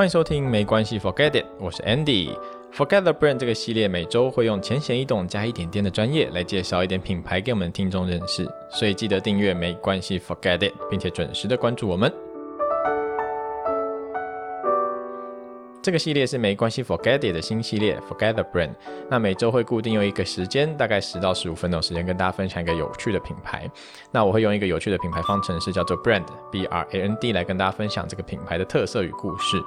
欢迎收听没关系，Forget it，我是 Andy。Forget the brand 这个系列每周会用浅显易懂加一点点的专业来介绍一点品牌给我们听众认识，所以记得订阅没关系，Forget it，并且准时的关注我们。这个系列是没关系，Forget it 的新系列，Forget the brand。那每周会固定用一个时间，大概十到十五分钟时间，跟大家分享一个有趣的品牌。那我会用一个有趣的品牌方程式，叫做 brand，B R A N D，来跟大家分享这个品牌的特色与故事。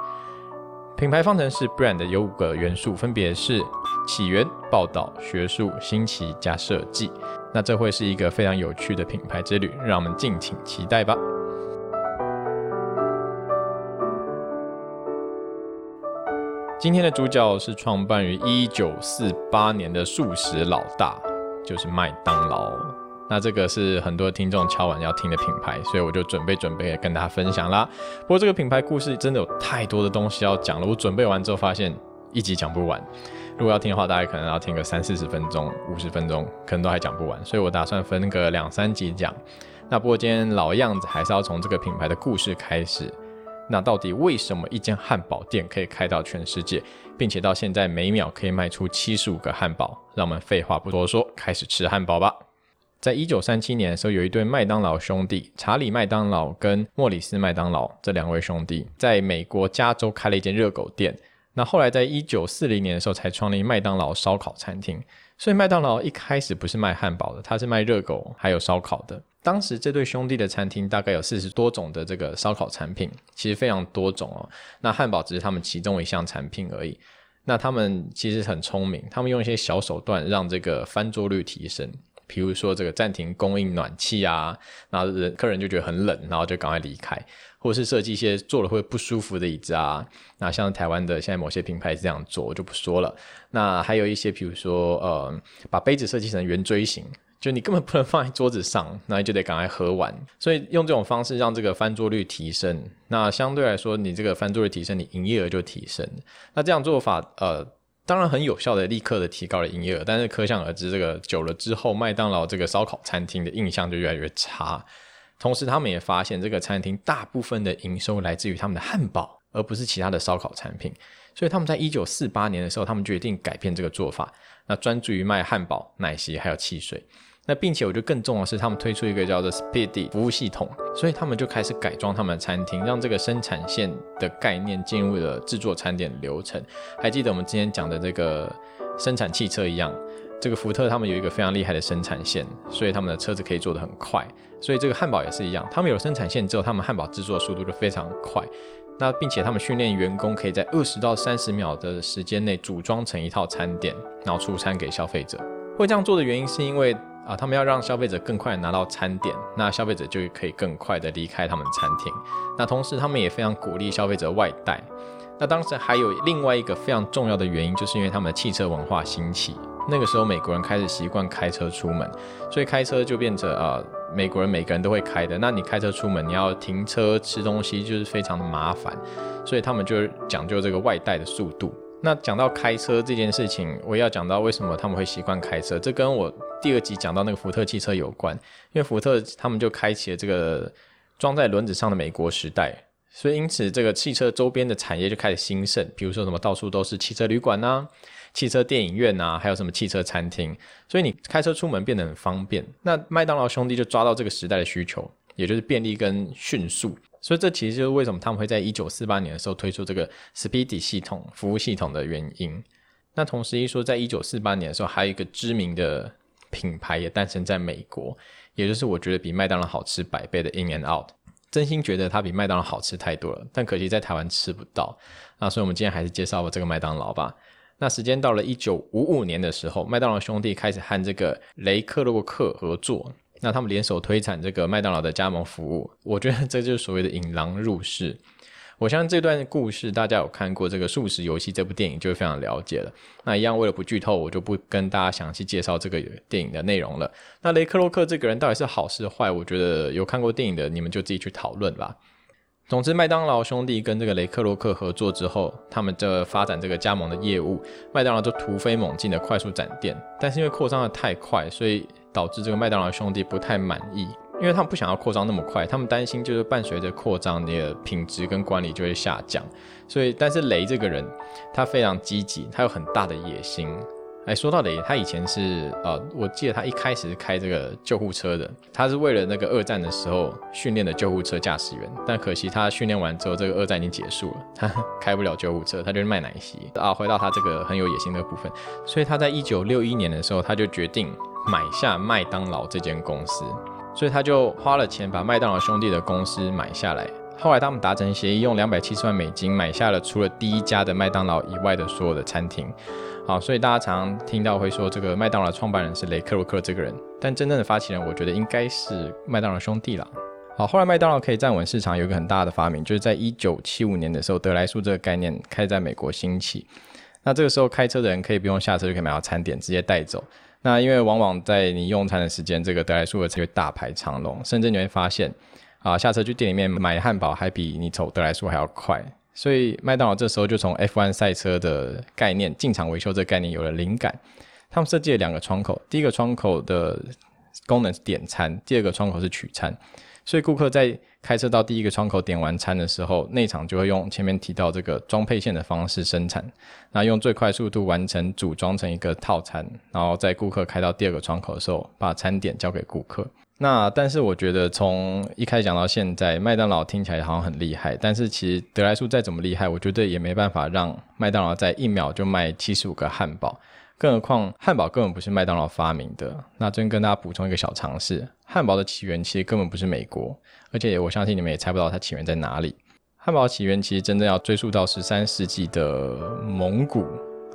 品牌方程式 brand 有五个元素，分别是起源、报道、学术、新奇加设计。那这会是一个非常有趣的品牌之旅，让我们敬请期待吧。今天的主角是创办于一九四八年的素食老大，就是麦当劳。那这个是很多听众敲完要听的品牌，所以我就准备准备跟大家分享啦。不过这个品牌故事真的有太多的东西要讲了，我准备完之后发现一集讲不完。如果要听的话，大概可能要听个三四十分钟、五十分钟，可能都还讲不完。所以我打算分个两三集讲。那不过今天老样子，还是要从这个品牌的故事开始。那到底为什么一间汉堡店可以开到全世界，并且到现在每秒可以卖出七十五个汉堡？让我们废话不多说，开始吃汉堡吧。在一九三七年的时候，有一对麦当劳兄弟，查理麦当劳跟莫里斯麦当劳这两位兄弟，在美国加州开了一间热狗店。那后来在一九四零年的时候，才创立麦当劳烧烤餐厅。所以麦当劳一开始不是卖汉堡的，它是卖热狗还有烧烤的。当时这对兄弟的餐厅大概有四十多种的这个烧烤产品，其实非常多种哦。那汉堡只是他们其中一项产品而已。那他们其实很聪明，他们用一些小手段让这个翻桌率提升。比如说这个暂停供应暖气啊，然后人客人就觉得很冷，然后就赶快离开，或是设计一些坐了会不舒服的椅子啊。那像台湾的现在某些品牌这样做，我就不说了。那还有一些，比如说呃，把杯子设计成圆锥形。就你根本不能放在桌子上，那你就得赶快喝完。所以用这种方式让这个翻桌率提升，那相对来说，你这个翻桌率提升，你营业额就提升。那这样做法，呃，当然很有效的，立刻的提高了营业额。但是可想而知，这个久了之后，麦当劳这个烧烤餐厅的印象就越来越差。同时，他们也发现这个餐厅大部分的营收来自于他们的汉堡，而不是其他的烧烤产品。所以他们在一九四八年的时候，他们决定改变这个做法，那专注于卖汉堡、奶昔还有汽水。那并且我觉得更重要的是，他们推出一个叫做 Speedy 服务系统，所以他们就开始改装他们的餐厅，让这个生产线的概念进入了制作餐点流程。还记得我们之前讲的这个生产汽车一样，这个福特他们有一个非常厉害的生产线，所以他们的车子可以做得很快。所以这个汉堡也是一样，他们有生产线之后，他们汉堡制作速度就非常快。那并且他们训练员工可以在二十到三十秒的时间内组装成一套餐点，然后出餐给消费者。会这样做的原因是因为。啊，他们要让消费者更快拿到餐点，那消费者就可以更快的离开他们餐厅。那同时，他们也非常鼓励消费者外带。那当时还有另外一个非常重要的原因，就是因为他们的汽车文化兴起。那个时候，美国人开始习惯开车出门，所以开车就变成呃，美国人每个人都会开的。那你开车出门，你要停车吃东西，就是非常的麻烦，所以他们就讲究这个外带的速度。那讲到开车这件事情，我要讲到为什么他们会习惯开车，这跟我第二集讲到那个福特汽车有关，因为福特他们就开启了这个装在轮子上的美国时代，所以因此这个汽车周边的产业就开始兴盛，比如说什么到处都是汽车旅馆呐、汽车电影院呐，还有什么汽车餐厅，所以你开车出门变得很方便。那麦当劳兄弟就抓到这个时代的需求，也就是便利跟迅速。所以这其实就是为什么他们会在一九四八年的时候推出这个 Speedy 系统服务系统的原因。那同时一说，在一九四八年的时候，还有一个知名的品牌也诞生在美国，也就是我觉得比麦当劳好吃百倍的 In and Out。真心觉得它比麦当劳好吃太多了，但可惜在台湾吃不到。那所以我们今天还是介绍这个麦当劳吧。那时间到了一九五五年的时候，麦当劳兄弟开始和这个雷克洛克合作。那他们联手推产这个麦当劳的加盟服务，我觉得这就是所谓的引狼入室。我相信这段故事大家有看过这个《素食游戏》这部电影，就会非常了解了。那一样为了不剧透，我就不跟大家详细介绍这个电影的内容了。那雷克洛克这个人到底是好是坏？我觉得有看过电影的你们就自己去讨论吧。总之，麦当劳兄弟跟这个雷克洛克合作之后，他们这发展这个加盟的业务，麦当劳就突飞猛进的快速展店。但是因为扩张的太快，所以导致这个麦当劳兄弟不太满意，因为他们不想要扩张那么快，他们担心就是伴随着扩张，你的品质跟管理就会下降。所以，但是雷这个人，他非常积极，他有很大的野心。哎，说到雷，他以前是呃，我记得他一开始是开这个救护车的，他是为了那个二战的时候训练的救护车驾驶员。但可惜他训练完之后，这个二战已经结束了，他 开不了救护车，他就是卖奶昔啊。回到他这个很有野心的部分，所以他在一九六一年的时候，他就决定买下麦当劳这间公司，所以他就花了钱把麦当劳兄弟的公司买下来。后来他们达成协议，用两百七十万美金买下了除了第一家的麦当劳以外的所有的餐厅。好，所以大家常听到会说这个麦当劳创办人是雷克洛克这个人，但真正的发起人，我觉得应该是麦当劳兄弟了。好，后来麦当劳可以站稳市场，有一个很大的发明，就是在一九七五年的时候，德莱素这个概念开始在美国兴起。那这个时候开车的人可以不用下车就可以买到餐点，直接带走。那因为往往在你用餐的时间，这个德莱素的才会大排长龙，甚至你会发现，啊，下车去店里面买汉堡还比你走德莱素还要快。所以麦当劳这时候就从 F1 赛车的概念进场维修这个概念有了灵感，他们设计了两个窗口，第一个窗口的功能是点餐，第二个窗口是取餐。所以顾客在开车到第一个窗口点完餐的时候，内场就会用前面提到这个装配线的方式生产，那用最快速度完成组装成一个套餐，然后在顾客开到第二个窗口的时候，把餐点交给顾客。那但是我觉得从一开始讲到现在，麦当劳听起来好像很厉害，但是其实德莱素再怎么厉害，我觉得也没办法让麦当劳在一秒就卖七十五个汉堡。更何况汉堡根本不是麦当劳发明的。那真跟大家补充一个小常识：汉堡的起源其实根本不是美国，而且我相信你们也猜不到它起源在哪里。汉堡起源其实真正要追溯到十三世纪的蒙古。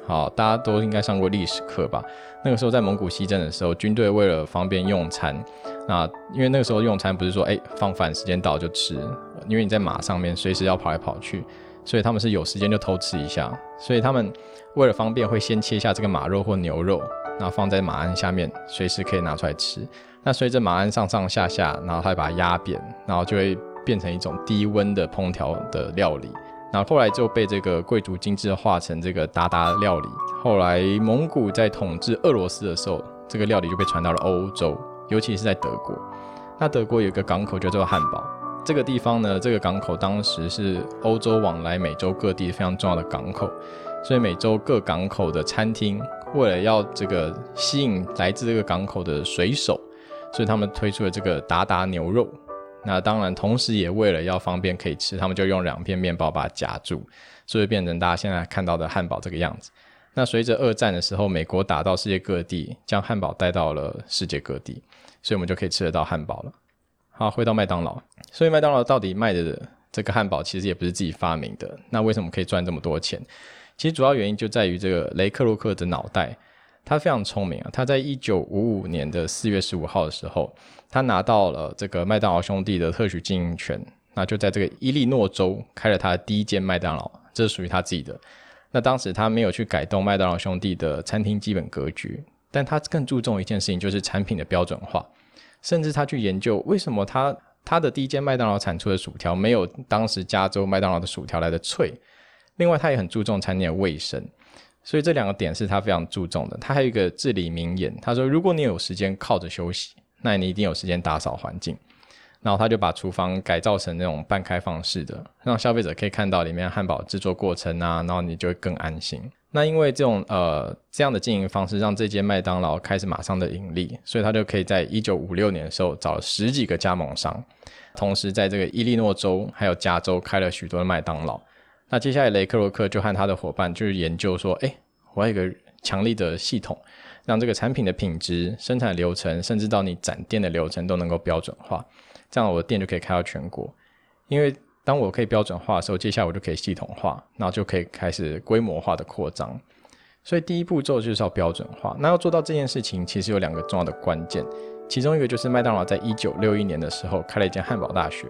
好，大家都应该上过历史课吧？那个时候在蒙古西征的时候，军队为了方便用餐，那因为那个时候用餐不是说哎放饭时间到就吃，因为你在马上面随时要跑来跑去，所以他们是有时间就偷吃一下。所以他们为了方便，会先切下这个马肉或牛肉，然后放在马鞍下面，随时可以拿出来吃。那随着马鞍上上下下，然后他把它压扁，然后就会变成一种低温的烹调的料理。然后后来就被这个贵族精致化成这个达达料理。后来蒙古在统治俄罗斯的时候，这个料理就被传到了欧洲，尤其是在德国。那德国有一个港口叫做汉堡，这个地方呢，这个港口当时是欧洲往来美洲各地非常重要的港口，所以美洲各港口的餐厅为了要这个吸引来自这个港口的水手，所以他们推出了这个达达牛肉。那当然，同时也为了要方便可以吃，他们就用两片面包把它夹住，所以变成大家现在看到的汉堡这个样子。那随着二战的时候，美国打到世界各地，将汉堡带到了世界各地，所以我们就可以吃得到汉堡了。好，回到麦当劳，所以麦当劳到底卖的这个汉堡其实也不是自己发明的，那为什么可以赚这么多钱？其实主要原因就在于这个雷克洛克的脑袋。他非常聪明啊！他在一九五五年的四月十五号的时候，他拿到了这个麦当劳兄弟的特许经营权，那就在这个伊利诺州开了他的第一间麦当劳，这是属于他自己的。那当时他没有去改动麦当劳兄弟的餐厅基本格局，但他更注重一件事情，就是产品的标准化，甚至他去研究为什么他他的第一间麦当劳产出的薯条没有当时加州麦当劳的薯条来的脆。另外，他也很注重餐厅的卫生。所以这两个点是他非常注重的。他还有一个至理名言，他说：“如果你有时间靠着休息，那你一定有时间打扫环境。”然后他就把厨房改造成那种半开放式的，让消费者可以看到里面汉堡制作过程啊，然后你就会更安心。那因为这种呃这样的经营方式，让这间麦当劳开始马上的盈利，所以他就可以在一九五六年的时候找了十几个加盟商，同时在这个伊利诺州还有加州开了许多的麦当劳。那接下来雷克洛克就和他的伙伴就是研究说，哎，我有一个强力的系统，让这个产品的品质、生产流程，甚至到你展店的流程都能够标准化，这样我的店就可以开到全国。因为当我可以标准化的时候，接下来我就可以系统化，然后就可以开始规模化的扩张。所以第一步骤就是要标准化。那要做到这件事情，其实有两个重要的关键，其中一个就是麦当劳在一九六一年的时候开了一间汉堡大学。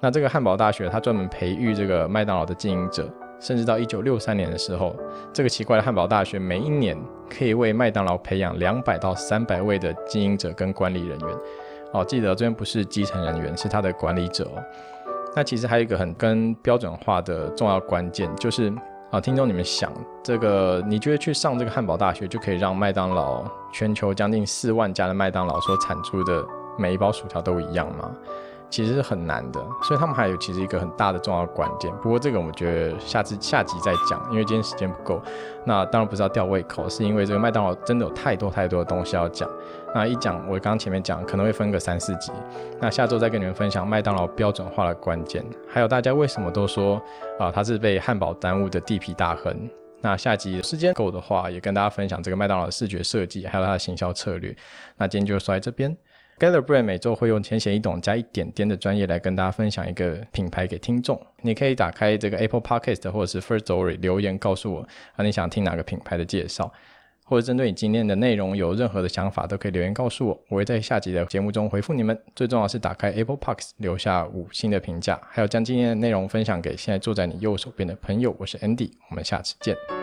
那这个汉堡大学，它专门培育这个麦当劳的经营者，甚至到一九六三年的时候，这个奇怪的汉堡大学每一年可以为麦当劳培养两百到三百位的经营者跟管理人员。哦，记得这边不是基层人员，是他的管理者哦。那其实还有一个很跟标准化的重要关键，就是啊，听众你们想，这个你觉得去上这个汉堡大学，就可以让麦当劳全球将近四万家的麦当劳所产出的每一包薯条都一样吗？其实是很难的，所以他们还有其实一个很大的重要关键。不过这个我们觉得下次下集再讲，因为今天时间不够。那当然不是要吊胃口，是因为这个麦当劳真的有太多太多的东西要讲。那一讲，我刚刚前面讲可能会分个三四集。那下周再跟你们分享麦当劳标准化的关键，还有大家为什么都说啊它是被汉堡耽误的地皮大亨。那下集时间够的话，也跟大家分享这个麦当劳的视觉设计，还有它的行销策略。那今天就说在这边。Gather Brand 每周会用浅显易懂加一点点的专业来跟大家分享一个品牌给听众。你可以打开这个 Apple Podcast 或者是 First Story 留言告诉我啊，你想听哪个品牌的介绍，或者针对你今天的内容有任何的想法，都可以留言告诉我，我会在下集的节目中回复你们。最重要是打开 Apple Podcast 留下五星的评价，还有将今天的内容分享给现在坐在你右手边的朋友。我是 Andy，我们下次见。